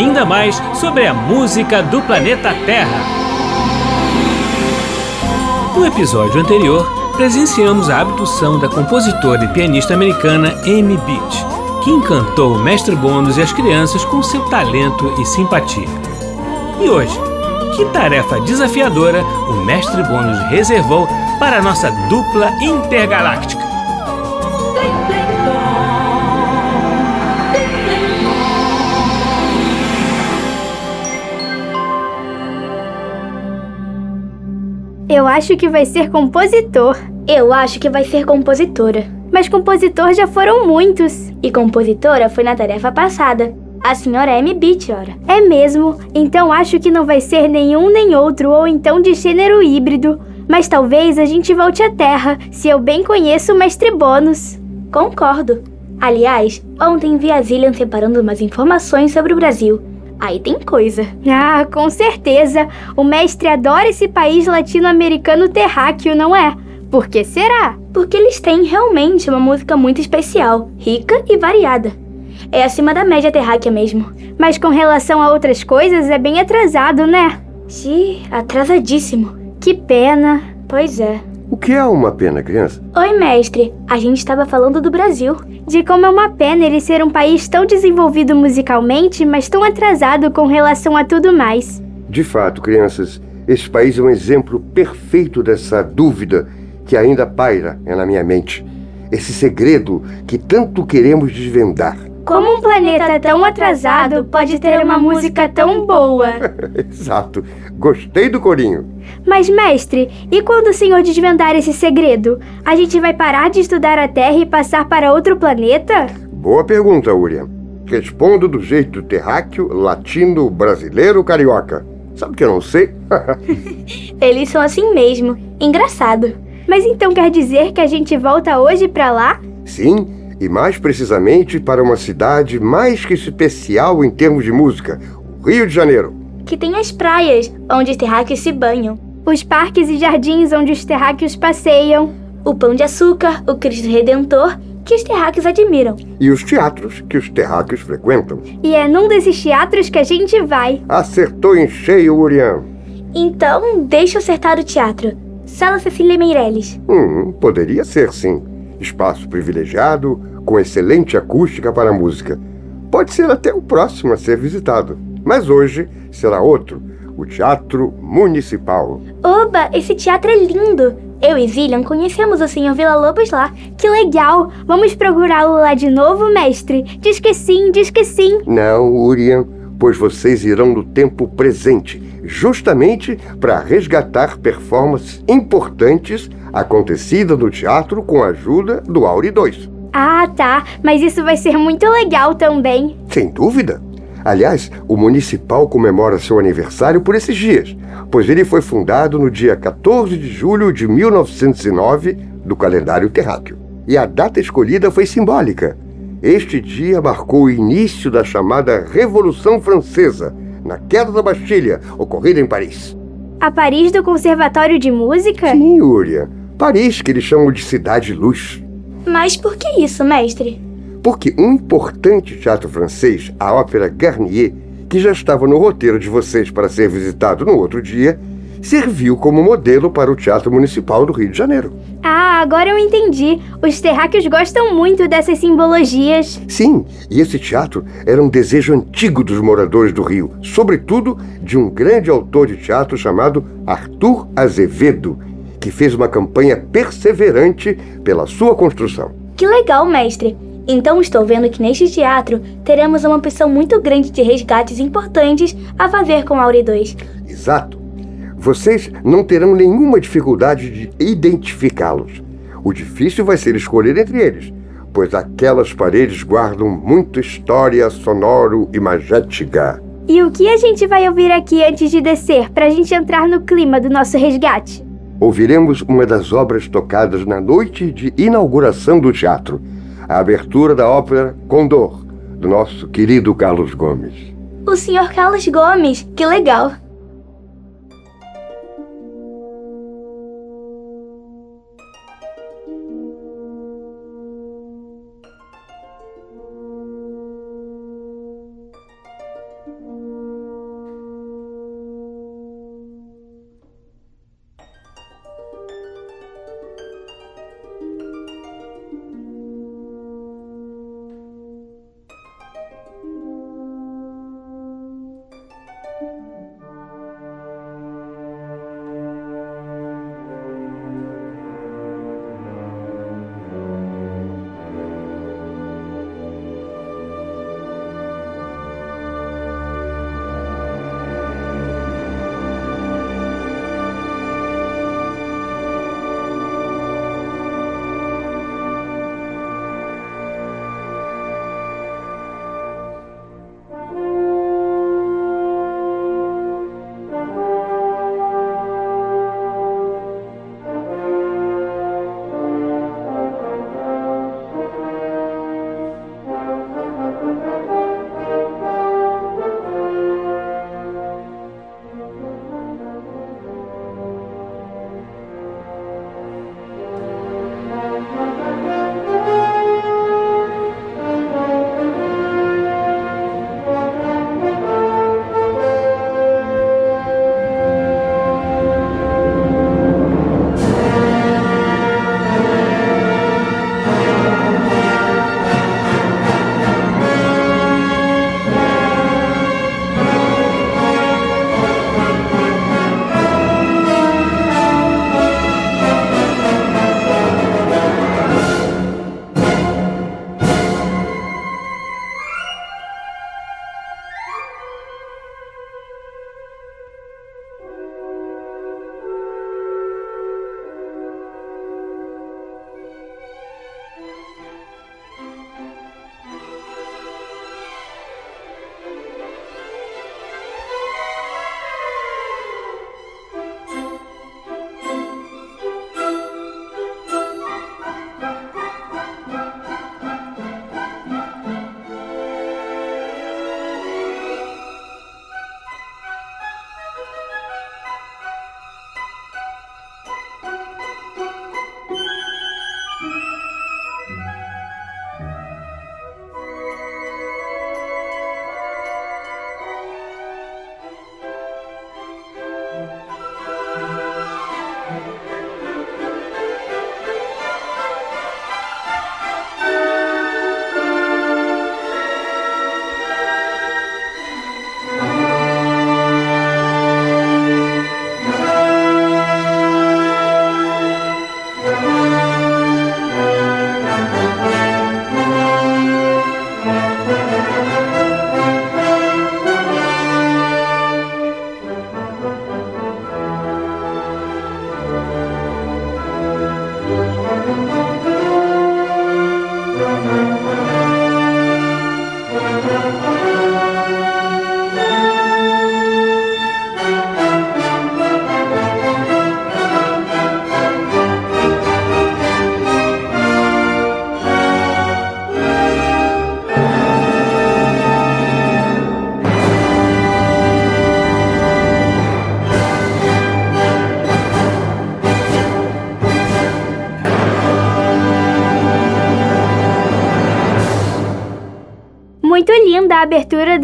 ainda mais sobre a música do planeta Terra. No episódio anterior, presenciamos a abdução da compositora e pianista americana Amy Beach, que encantou o mestre Bônus e as crianças com seu talento e simpatia. E hoje, que tarefa desafiadora o mestre Bônus reservou para a nossa dupla intergaláctica? Eu acho que vai ser compositor. Eu acho que vai ser compositora. Mas compositor já foram muitos. E compositora foi na tarefa passada. A senhora Amy Beach, ora. É mesmo? Então acho que não vai ser nenhum nem outro, ou então de gênero híbrido. Mas talvez a gente volte à Terra, se eu bem conheço o mestre Bônus. Concordo. Aliás, ontem vi a Zillian separando umas informações sobre o Brasil. Aí tem coisa. Ah, com certeza. O mestre adora esse país latino-americano terráqueo, não é? Por que será? Porque eles têm realmente uma música muito especial, rica e variada. É acima da média terráquea mesmo. Mas com relação a outras coisas, é bem atrasado, né? Sim, atrasadíssimo. Que pena. Pois é. O que é uma pena, criança? Oi, mestre. A gente estava falando do Brasil. De como é uma pena ele ser um país tão desenvolvido musicalmente, mas tão atrasado com relação a tudo mais. De fato, crianças, esse país é um exemplo perfeito dessa dúvida que ainda paira na minha mente. Esse segredo que tanto queremos desvendar. Como um planeta tão atrasado pode ter uma música tão boa? Exato. Gostei do corinho. Mas, mestre, e quando o senhor desvendar esse segredo? A gente vai parar de estudar a Terra e passar para outro planeta? Boa pergunta, Urian. Respondo do jeito terráqueo, latino, brasileiro, carioca. Sabe que eu não sei? Eles são assim mesmo. Engraçado. Mas então quer dizer que a gente volta hoje para lá? Sim, e mais precisamente para uma cidade mais que especial em termos de música, o Rio de Janeiro. Que tem as praias, onde os terráqueos se banham. Os parques e jardins onde os terráqueos passeiam. O Pão de Açúcar, o Cristo Redentor, que os terráqueos admiram. E os teatros que os terráqueos frequentam. E é num desses teatros que a gente vai. Acertou em cheio, Urian. Então, deixa eu acertar o teatro. Sala Cecília Meirelles. Hum, poderia ser sim. Espaço privilegiado, com excelente acústica para a música. Pode ser até o próximo a ser visitado. Mas hoje será outro, o Teatro Municipal. Oba, esse teatro é lindo! Eu e Zillian conhecemos o Sr. Vila Lobos lá. Que legal! Vamos procurá-lo lá de novo, mestre? Diz que sim, diz que sim. Não, Urian, pois vocês irão no tempo presente, justamente para resgatar performances importantes acontecidas no teatro com a ajuda do Auri 2. Ah, tá. Mas isso vai ser muito legal também. Sem dúvida. Aliás, o Municipal comemora seu aniversário por esses dias, pois ele foi fundado no dia 14 de julho de 1909 do calendário terráqueo. E a data escolhida foi simbólica. Este dia marcou o início da chamada Revolução Francesa, na queda da Bastilha, ocorrida em Paris. A Paris do Conservatório de Música? Sim, Urian. Paris, que eles chamam de Cidade Luz. Mas por que isso, mestre? Porque um importante teatro francês, a Ópera Garnier, que já estava no roteiro de vocês para ser visitado no outro dia, serviu como modelo para o Teatro Municipal do Rio de Janeiro. Ah, agora eu entendi. Os terráqueos gostam muito dessas simbologias. Sim, e esse teatro era um desejo antigo dos moradores do Rio, sobretudo de um grande autor de teatro chamado Arthur Azevedo, que fez uma campanha perseverante pela sua construção. Que legal, mestre. Então estou vendo que neste teatro teremos uma opção muito grande de resgates importantes a fazer com Auri 2. Exato. Vocês não terão nenhuma dificuldade de identificá-los. O difícil vai ser escolher entre eles, pois aquelas paredes guardam muita história sonoro e magética. E o que a gente vai ouvir aqui antes de descer, para a gente entrar no clima do nosso resgate? Ouviremos uma das obras tocadas na noite de inauguração do teatro, a abertura da ópera Condor, do nosso querido Carlos Gomes. O senhor Carlos Gomes, que legal!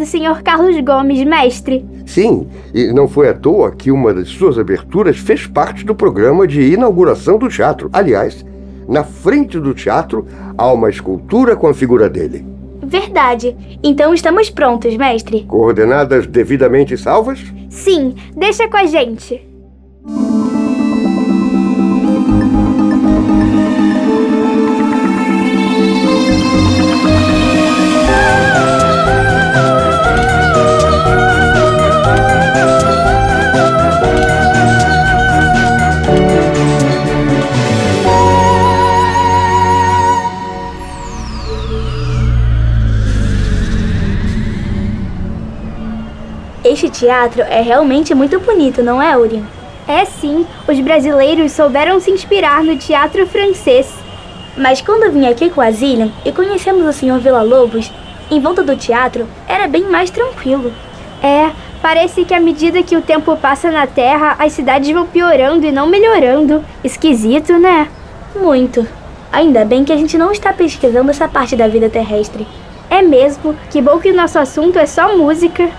Sr. Carlos Gomes, mestre. Sim, e não foi à toa que uma das suas aberturas fez parte do programa de inauguração do teatro. Aliás, na frente do teatro há uma escultura com a figura dele. Verdade. Então estamos prontos, mestre. Coordenadas devidamente salvas? Sim, deixa com a gente. Teatro é realmente muito bonito, não é, Urien? É sim, os brasileiros souberam se inspirar no teatro francês. Mas quando vim aqui com a Zillian e conhecemos o Sr. Vila Lobos, em volta do teatro era bem mais tranquilo. É, parece que à medida que o tempo passa na Terra, as cidades vão piorando e não melhorando. Esquisito, né? Muito. Ainda bem que a gente não está pesquisando essa parte da vida terrestre. É mesmo, que bom que o nosso assunto é só música.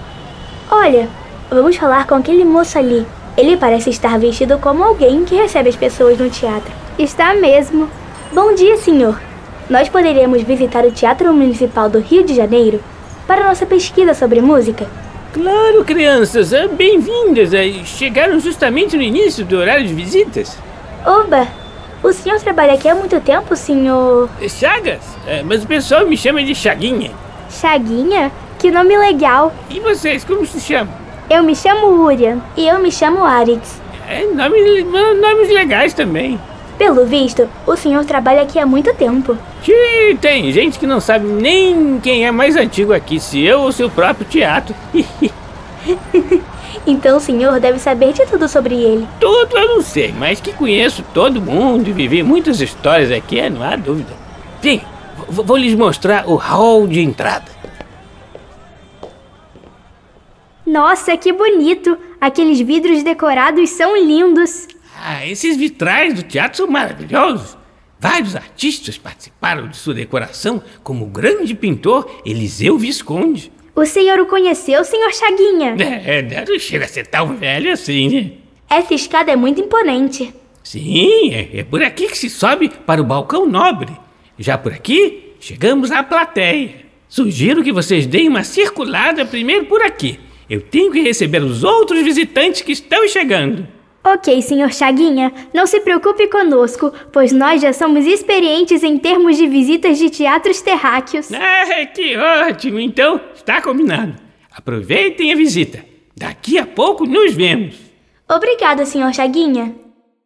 Olha, vamos falar com aquele moço ali. Ele parece estar vestido como alguém que recebe as pessoas no teatro. Está mesmo. Bom dia, senhor. Nós poderíamos visitar o Teatro Municipal do Rio de Janeiro para nossa pesquisa sobre música? Claro, crianças, é, bem-vindas. É, chegaram justamente no início do horário de visitas. Oba! O senhor trabalha aqui há muito tempo, senhor? Chagas? É, mas o pessoal me chama de Chaguinha. Chaguinha? Que nome legal. E vocês, como se chamam? Eu me chamo Urian. E eu me chamo Arix. É, nomes, nomes legais também. Pelo visto, o senhor trabalha aqui há muito tempo. Sim, tem gente que não sabe nem quem é mais antigo aqui, se eu ou seu próprio teatro. então o senhor deve saber de tudo sobre ele. Tudo eu não sei, mas que conheço todo mundo e vivi muitas histórias aqui, não há dúvida. Vem, vou lhes mostrar o hall de entrada. Nossa, que bonito! Aqueles vidros decorados são lindos. Ah, esses vitrais do teatro são maravilhosos. Vários artistas participaram de sua decoração, como o grande pintor Eliseu Visconde. O senhor o conheceu, senhor Chaguinha? É, não chega a ser tão velho assim, né? Essa escada é muito imponente. Sim, é, é por aqui que se sobe para o balcão nobre. Já por aqui, chegamos à plateia. Sugiro que vocês deem uma circulada primeiro por aqui. Eu tenho que receber os outros visitantes que estão chegando. Ok, senhor Chaguinha, não se preocupe conosco, pois nós já somos experientes em termos de visitas de teatros terráqueos. Ah, que ótimo! Então, está combinado. Aproveitem a visita. Daqui a pouco nos vemos. Obrigada, senhor Chaguinha.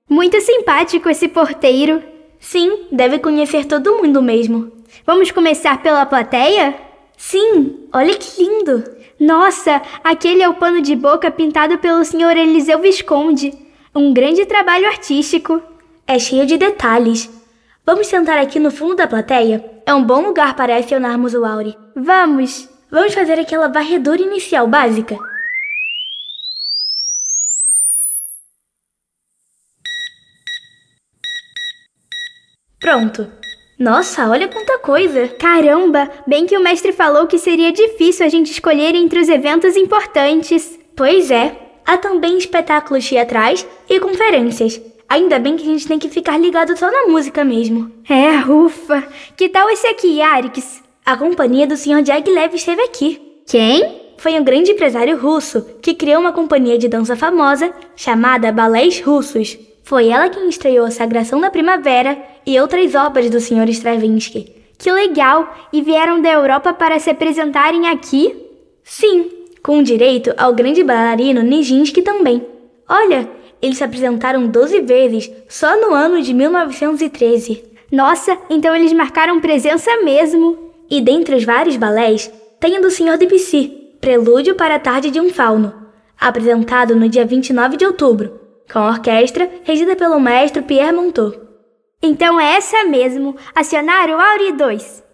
Muito simpático esse porteiro. Sim, deve conhecer todo mundo mesmo. Vamos começar pela plateia? Sim, olha que lindo! Nossa, aquele é o pano de boca pintado pelo senhor Eliseu Visconde. Um grande trabalho artístico. É cheio de detalhes. Vamos sentar aqui no fundo da plateia? É um bom lugar para acionarmos o Auri. Vamos! Vamos fazer aquela varredura inicial básica? Pronto. Nossa, olha quanta coisa! Caramba, bem que o mestre falou que seria difícil a gente escolher entre os eventos importantes. Pois é, há também espetáculos teatrais e conferências. Ainda bem que a gente tem que ficar ligado só na música mesmo. É, ufa! Que tal esse aqui, Arix? A companhia do Sr. Jaglev esteve aqui. Quem? Foi um grande empresário russo que criou uma companhia de dança famosa chamada Balés Russos. Foi ela quem estreou a Sagração da Primavera e outras obras do Sr. Stravinsky. Que legal! E vieram da Europa para se apresentarem aqui? Sim, com direito ao grande bailarino Nijinsky também. Olha, eles se apresentaram 12 vezes só no ano de 1913. Nossa, então eles marcaram presença mesmo. E dentre os vários balés, tem o do Sr. Debussy, Prelúdio para a Tarde de um Fauno, apresentado no dia 29 de outubro, com a orquestra regida pelo maestro Pierre Monteau. Então é essa mesmo, acionar o Auri 2.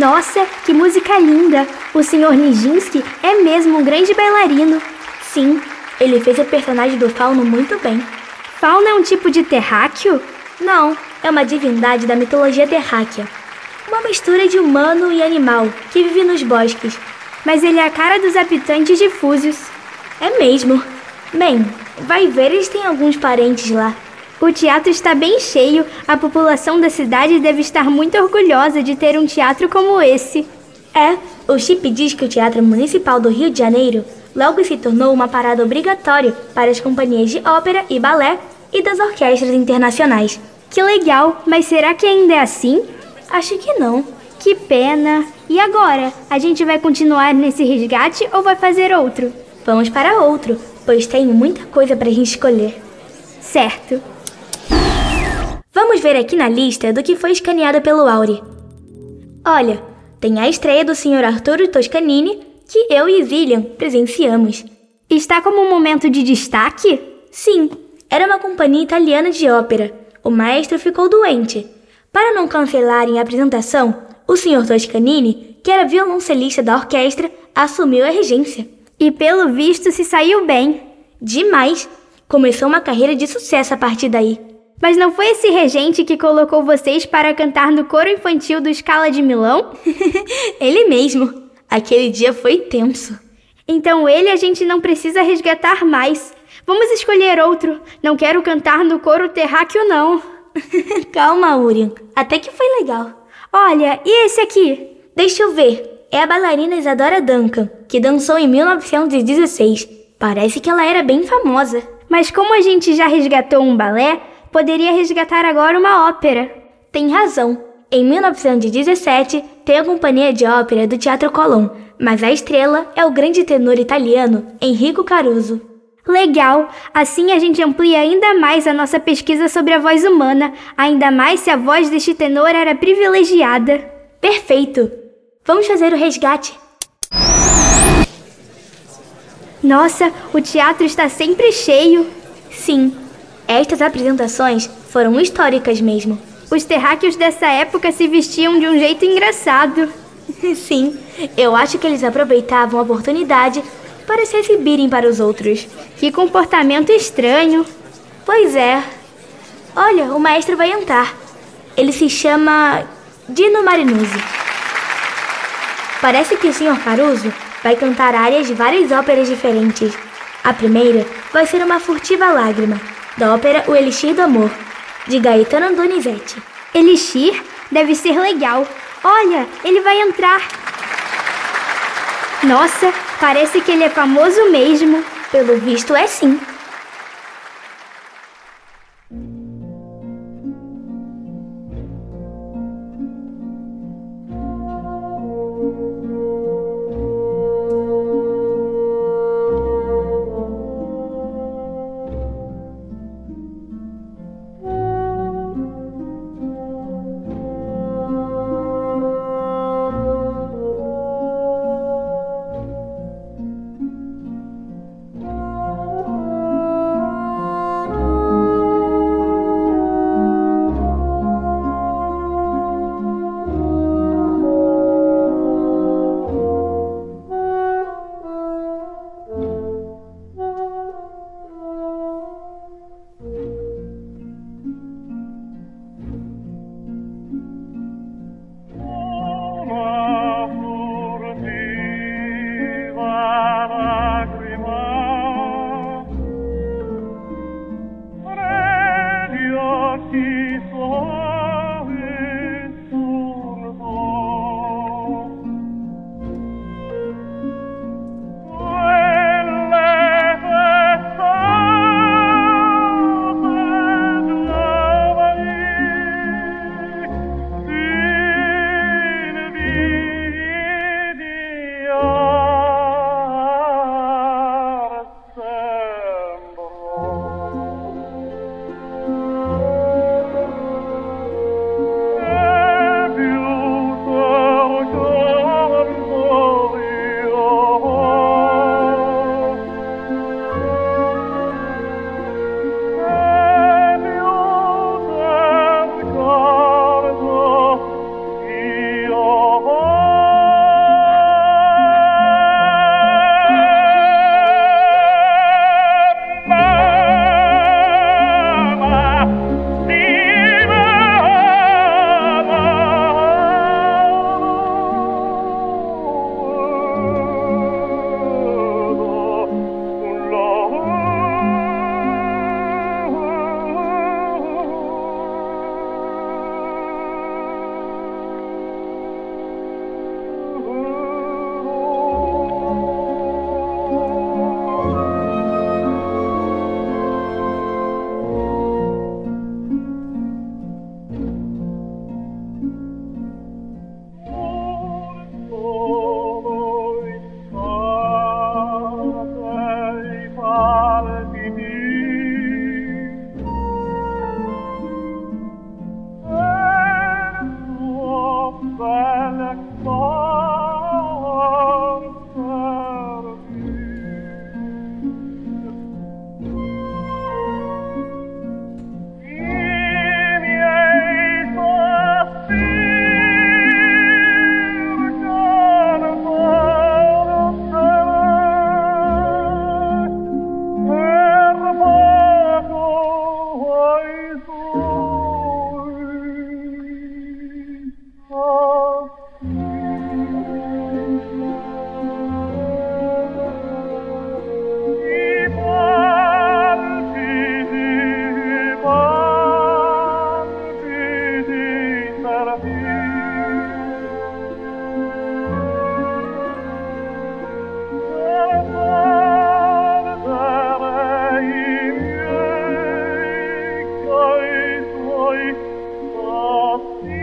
Nossa, que música linda! O Sr. Nijinsky é mesmo um grande bailarino. Sim, ele fez o personagem do Fauno muito bem. Fauno é um tipo de terráqueo? Não, é uma divindade da mitologia terráquea. Uma mistura de humano e animal que vive nos bosques. Mas ele é a cara dos habitantes de Fúzios. É mesmo. Bem, vai ver, eles têm alguns parentes lá. O teatro está bem cheio. A população da cidade deve estar muito orgulhosa de ter um teatro como esse. É, o Chip diz que o Teatro Municipal do Rio de Janeiro logo se tornou uma parada obrigatória para as companhias de ópera e balé e das orquestras internacionais. Que legal, mas será que ainda é assim? Acho que não. Que pena. E agora? A gente vai continuar nesse resgate ou vai fazer outro? Vamos para outro, pois tenho muita coisa para a gente escolher. Certo. Vamos ver aqui na lista do que foi escaneado pelo Auri. Olha, tem a estreia do Sr. Arturo Toscanini, que eu e Zillian presenciamos. Está como um momento de destaque? Sim, era uma companhia italiana de ópera. O maestro ficou doente. Para não cancelarem a apresentação, o Sr. Toscanini, que era violoncelista da orquestra, assumiu a regência. E pelo visto se saiu bem. Demais! Começou uma carreira de sucesso a partir daí. Mas não foi esse regente que colocou vocês para cantar no coro infantil do Scala de Milão? ele mesmo. Aquele dia foi tenso. Então ele a gente não precisa resgatar mais. Vamos escolher outro. Não quero cantar no coro terráqueo, não. Calma, Urian. Até que foi legal. Olha, e esse aqui? Deixa eu ver. É a bailarina Isadora Duncan, que dançou em 1916. Parece que ela era bem famosa. Mas como a gente já resgatou um balé, poderia resgatar agora uma ópera. Tem razão. Em 1917, tem a companhia de ópera do Teatro Colón, mas a estrela é o grande tenor italiano Enrico Caruso. Legal! Assim a gente amplia ainda mais a nossa pesquisa sobre a voz humana, ainda mais se a voz deste tenor era privilegiada. Perfeito! Vamos fazer o resgate. Nossa, o teatro está sempre cheio. Sim, estas apresentações foram históricas mesmo. Os terráqueos dessa época se vestiam de um jeito engraçado. Sim, eu acho que eles aproveitavam a oportunidade para se exibirem para os outros. Que comportamento estranho. Pois é. Olha, o maestro vai entrar. Ele se chama Dino Marinuzzi. Parece que o Sr. Caruso vai cantar áreas de várias óperas diferentes. A primeira vai ser uma furtiva lágrima, da ópera O Elixir do Amor, de Gaetano Donizetti. Elixir? Deve ser legal. Olha, ele vai entrar. Nossa, parece que ele é famoso mesmo. Pelo visto, é sim. Bye.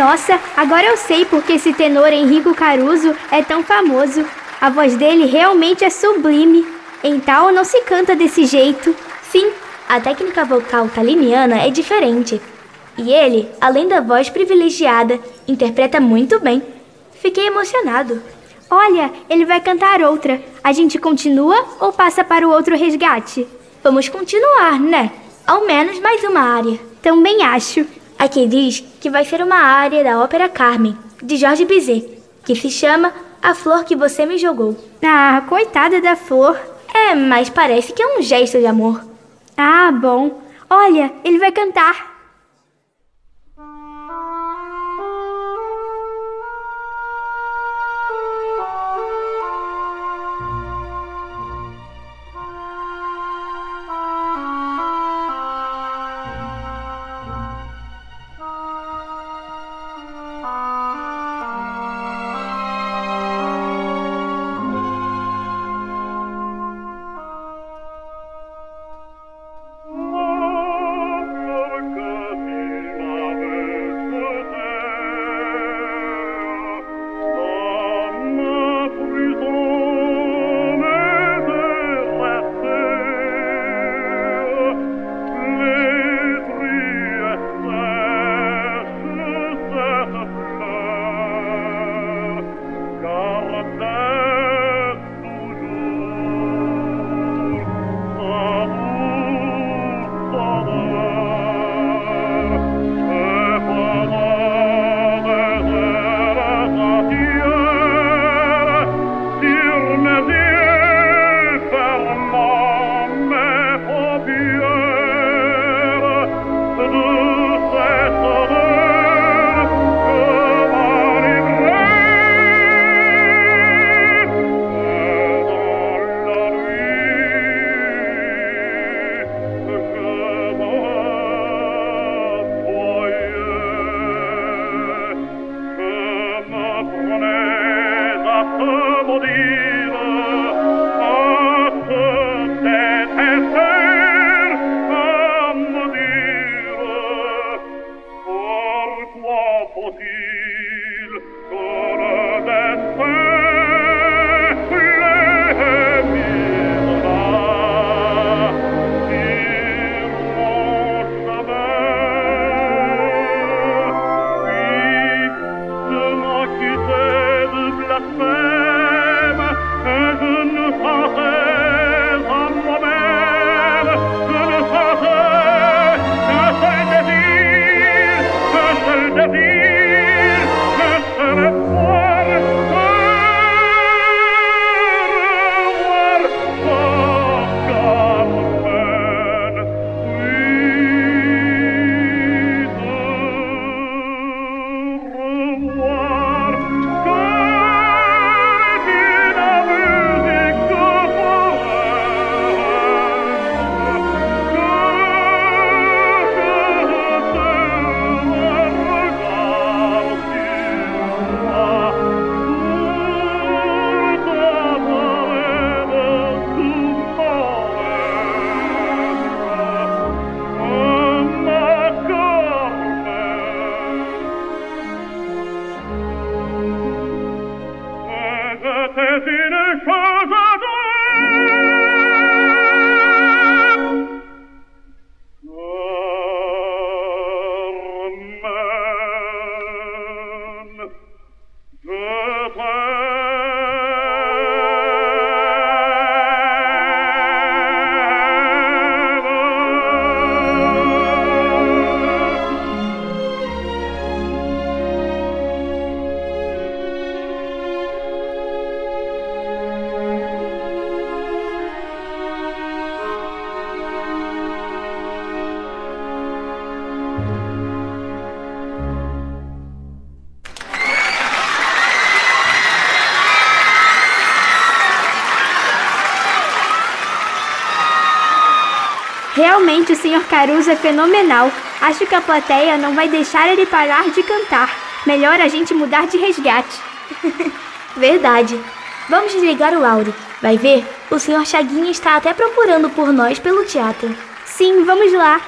Nossa, agora eu sei porque esse tenor Henrico Caruso é tão famoso. A voz dele realmente é sublime. Em tal não se canta desse jeito. Sim, a técnica vocal taliniana é diferente. E ele, além da voz privilegiada, interpreta muito bem. Fiquei emocionado. Olha, ele vai cantar outra. A gente continua ou passa para o outro resgate? Vamos continuar, né? Ao menos mais uma área. Também acho. Aqui diz que vai ser uma área da ópera Carmen, de Jorge Bizet, que se chama A Flor que Você Me Jogou. Ah, coitada da flor. É, mas parece que é um gesto de amor. Ah, bom. Olha, ele vai cantar. Caruso é fenomenal. Acho que a plateia não vai deixar ele parar de cantar. Melhor a gente mudar de resgate. Verdade. Vamos desligar o áudio. Vai ver? O Sr. Chaguinha está até procurando por nós pelo teatro. Sim, vamos lá.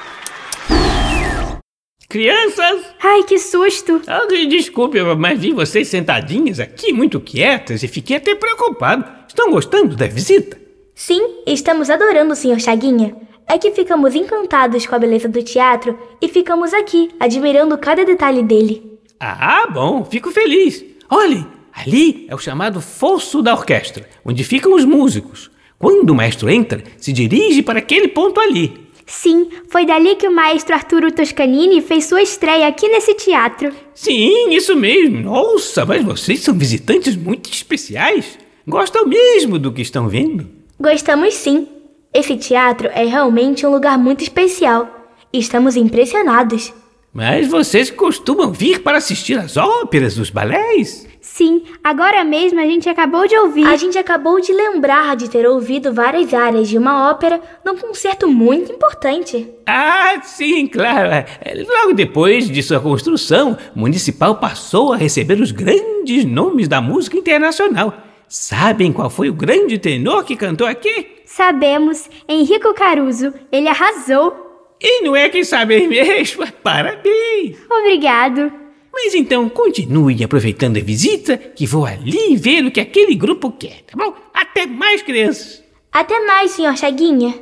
Crianças! Ai, que susto! Ah, desculpe, mas vi vocês sentadinhas aqui, muito quietas, e fiquei até preocupado. Estão gostando da visita? Sim, estamos adorando o Sr. Chaguinha. É que ficamos encantados com a beleza do teatro e ficamos aqui, admirando cada detalhe dele. Ah, bom, fico feliz. Olhe, ali é o chamado fosso da orquestra, onde ficam os músicos. Quando o maestro entra, se dirige para aquele ponto ali. Sim, foi dali que o maestro Arturo Toscanini fez sua estreia aqui nesse teatro. Sim, isso mesmo. Nossa, mas vocês são visitantes muito especiais. Gostam mesmo do que estão vendo? Gostamos sim. Esse teatro é realmente um lugar muito especial. Estamos impressionados. Mas vocês costumam vir para assistir às óperas, os balés? Sim, agora mesmo a gente acabou de ouvir. A gente acabou de lembrar de ter ouvido várias áreas de uma ópera num concerto muito importante. Ah, sim, claro. É, logo depois de sua construção, o municipal passou a receber os grandes nomes da música internacional. Sabem qual foi o grande tenor que cantou aqui? Sabemos, Henrico Caruso. Ele arrasou. E não é quem sabe mesmo. Parabéns! Obrigado. Mas então continue aproveitando a visita, que vou ali ver o que aquele grupo quer, tá bom? Até mais, crianças! Até mais, senhor Chaguinha.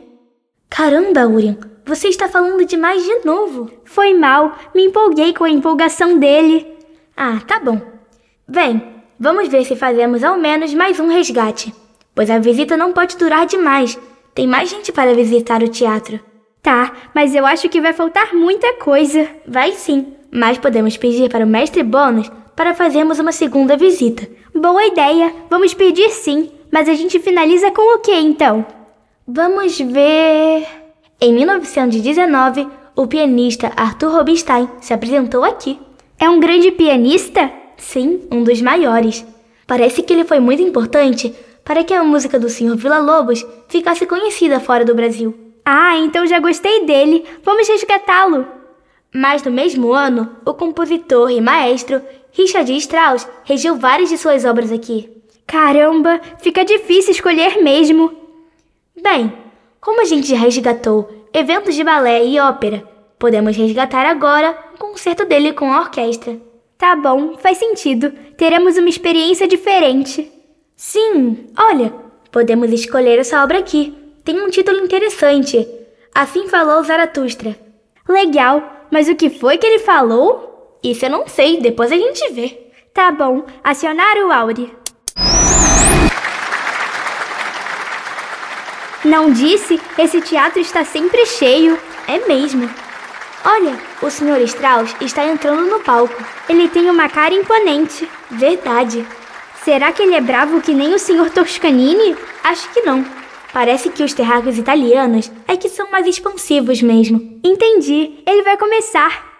Caramba, Urian, você está falando demais de novo. Foi mal, me empolguei com a empolgação dele. Ah, tá bom. Vem, vamos ver se fazemos ao menos mais um resgate. Pois a visita não pode durar demais. Tem mais gente para visitar o teatro. Tá, mas eu acho que vai faltar muita coisa. Vai sim, mas podemos pedir para o mestre Bônus para fazermos uma segunda visita. Boa ideia, vamos pedir sim, mas a gente finaliza com o que então? Vamos ver. Em 1919, o pianista Arthur Rubinstein se apresentou aqui. É um grande pianista? Sim, um dos maiores. Parece que ele foi muito importante para que a música do Sr. Villa-Lobos ficasse conhecida fora do Brasil. Ah, então já gostei dele. Vamos resgatá-lo. Mas no mesmo ano, o compositor e maestro Richard Strauss regiu várias de suas obras aqui. Caramba, fica difícil escolher mesmo. Bem, como a gente já resgatou eventos de balé e ópera, podemos resgatar agora um concerto dele com a orquestra. Tá bom, faz sentido. Teremos uma experiência diferente. Sim, olha, podemos escolher essa obra aqui. Tem um título interessante. Assim falou Zaratustra. Legal, mas o que foi que ele falou? Isso eu não sei, depois a gente vê. Tá bom, acionar o Auri. Não disse? Esse teatro está sempre cheio. É mesmo. Olha, o Sr. Strauss está entrando no palco. Ele tem uma cara imponente. Verdade. Será que ele é bravo que nem o Sr. Toscanini? Acho que não. Parece que os terráqueos italianos é que são mais expansivos mesmo. Entendi. Ele vai começar.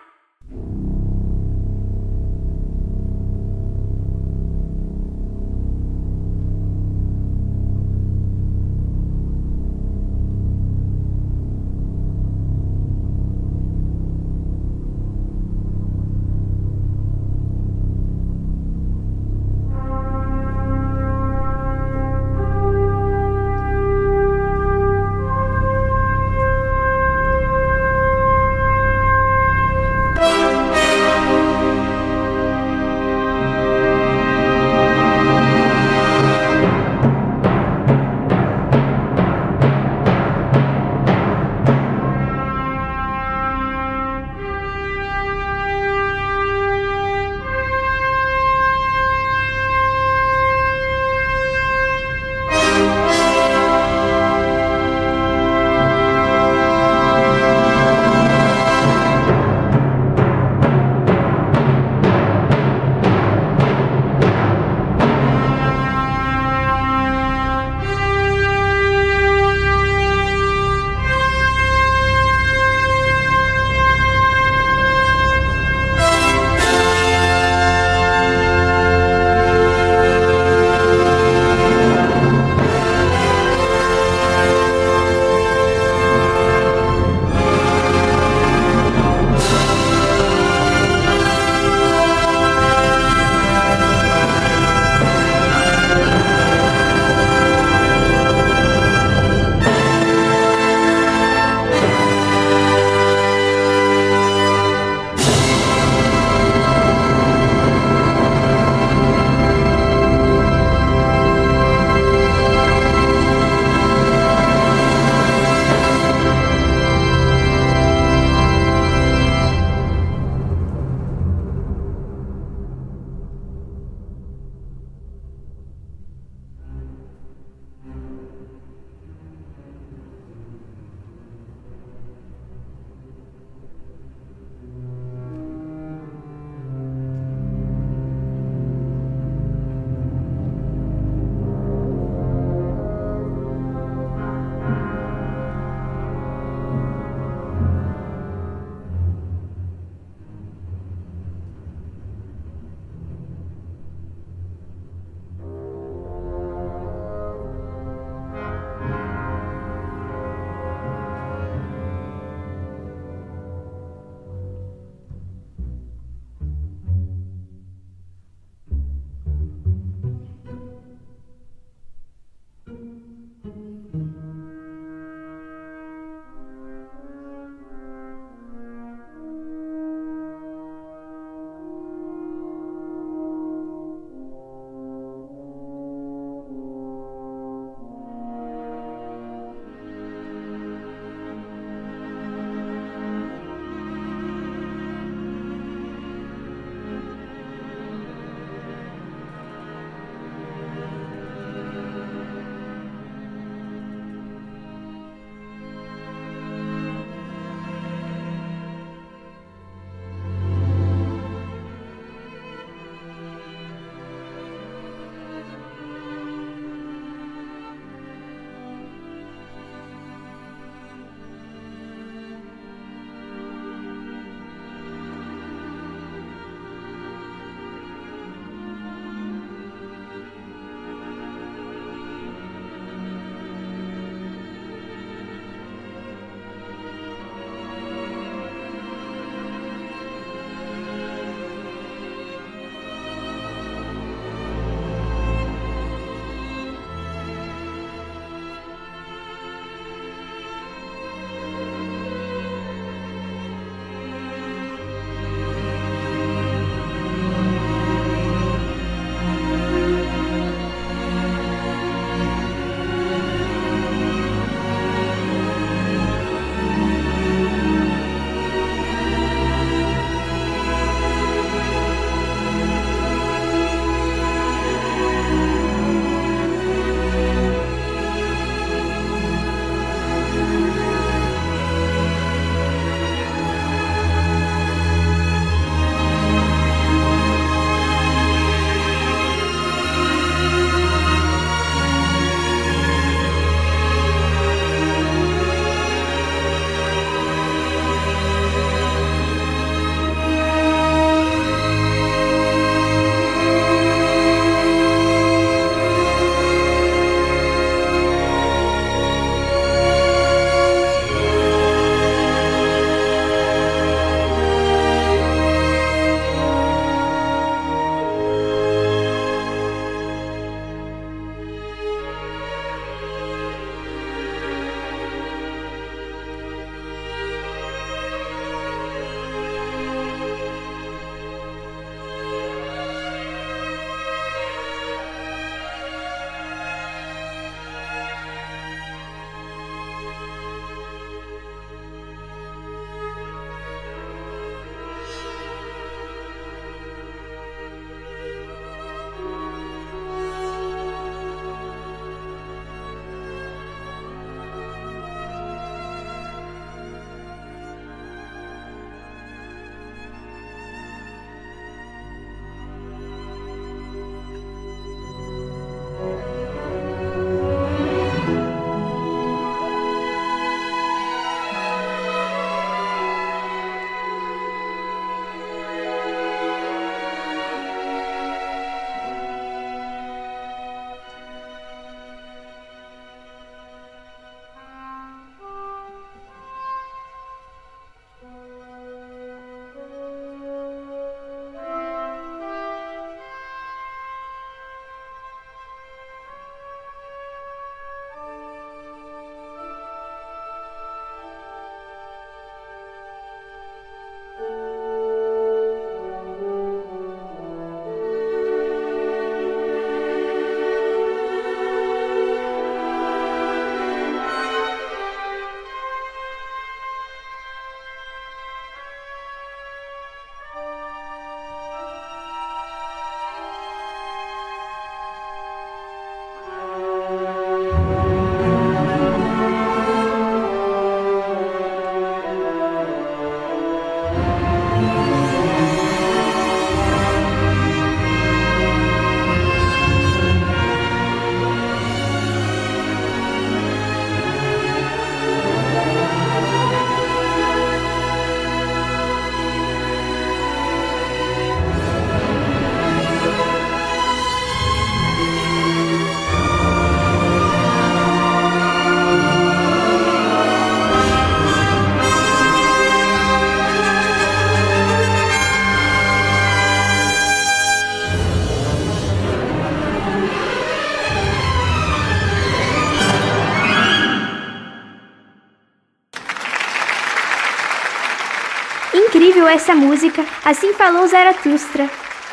Essa música, assim falou Zaratustra.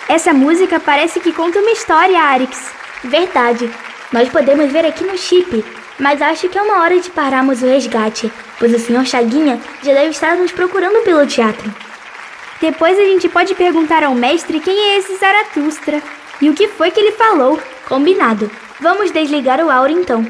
Essa música parece que conta uma história, Arix. Verdade. Nós podemos ver aqui no chip, mas acho que é uma hora de pararmos o resgate, pois o Sr. Chaguinha já deve estar nos procurando pelo teatro. Depois a gente pode perguntar ao mestre quem é esse Zaratustra e o que foi que ele falou. Combinado. Vamos desligar o aura então.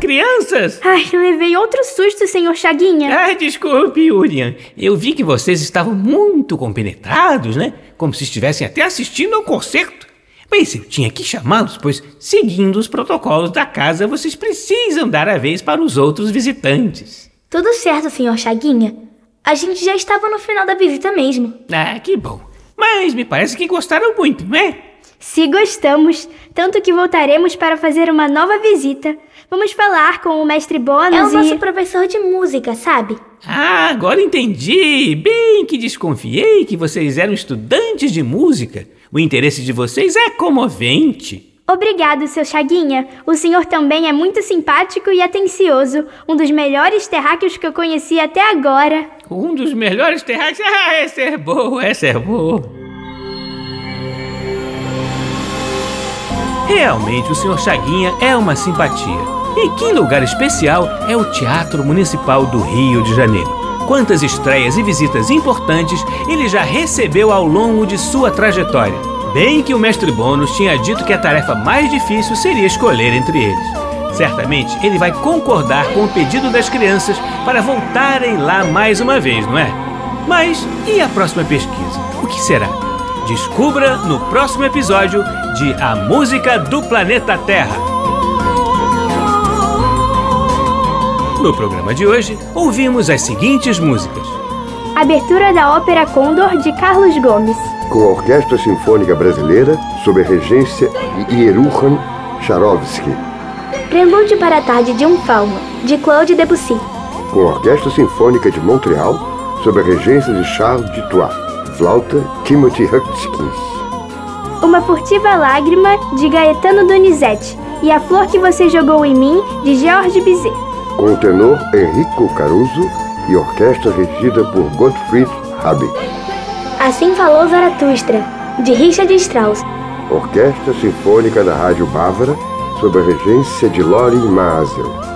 Crianças! Ai, levei outro susto, senhor Chaguinha. Ah, desculpe, Urian. Eu vi que vocês estavam muito compenetrados, né? Como se estivessem até assistindo ao concerto. Mas eu tinha que chamá-los, pois, seguindo os protocolos da casa, vocês precisam dar a vez para os outros visitantes. Tudo certo, senhor Chaguinha. A gente já estava no final da visita mesmo. Ah, que bom. Mas me parece que gostaram muito, não é? Se gostamos, tanto que voltaremos para fazer uma nova visita. Vamos falar com o mestre Bônus É o e... nosso professor de música, sabe? Ah, agora entendi. Bem que desconfiei que vocês eram estudantes de música. O interesse de vocês é comovente. Obrigado, seu Chaguinha. O senhor também é muito simpático e atencioso. Um dos melhores terráqueos que eu conheci até agora. Um dos melhores terráqueos. Ah, essa é boa, essa é boa. Realmente, o Sr. Chaguinha é uma simpatia. E que lugar especial é o Teatro Municipal do Rio de Janeiro. Quantas estreias e visitas importantes ele já recebeu ao longo de sua trajetória. Bem que o mestre Bônus tinha dito que a tarefa mais difícil seria escolher entre eles. Certamente ele vai concordar com o pedido das crianças para voltarem lá mais uma vez, não é? Mas e a próxima pesquisa? O que será? Descubra no próximo episódio de A Música do Planeta Terra. No programa de hoje, ouvimos as seguintes músicas: Abertura da Ópera Condor de Carlos Gomes. Com a Orquestra Sinfônica Brasileira, sob a regência de Ieruhan Charovsky. Prelúdio para a Tarde de um Fauno, de Claude Debussy. Com a Orquestra Sinfônica de Montreal, sob a regência de Charles Dutoit. Flauta Timothy Hutchins. Uma Furtiva Lágrima de Gaetano Donizete. E A Flor que Você Jogou em Mim de Georges Bizet. Com o tenor Enrico Caruso e orquestra regida por Gottfried Habe. Assim falou Zaratustra, de Richard Strauss. Orquestra Sinfônica da Rádio Bávara, sob a regência de Lorin Maazel.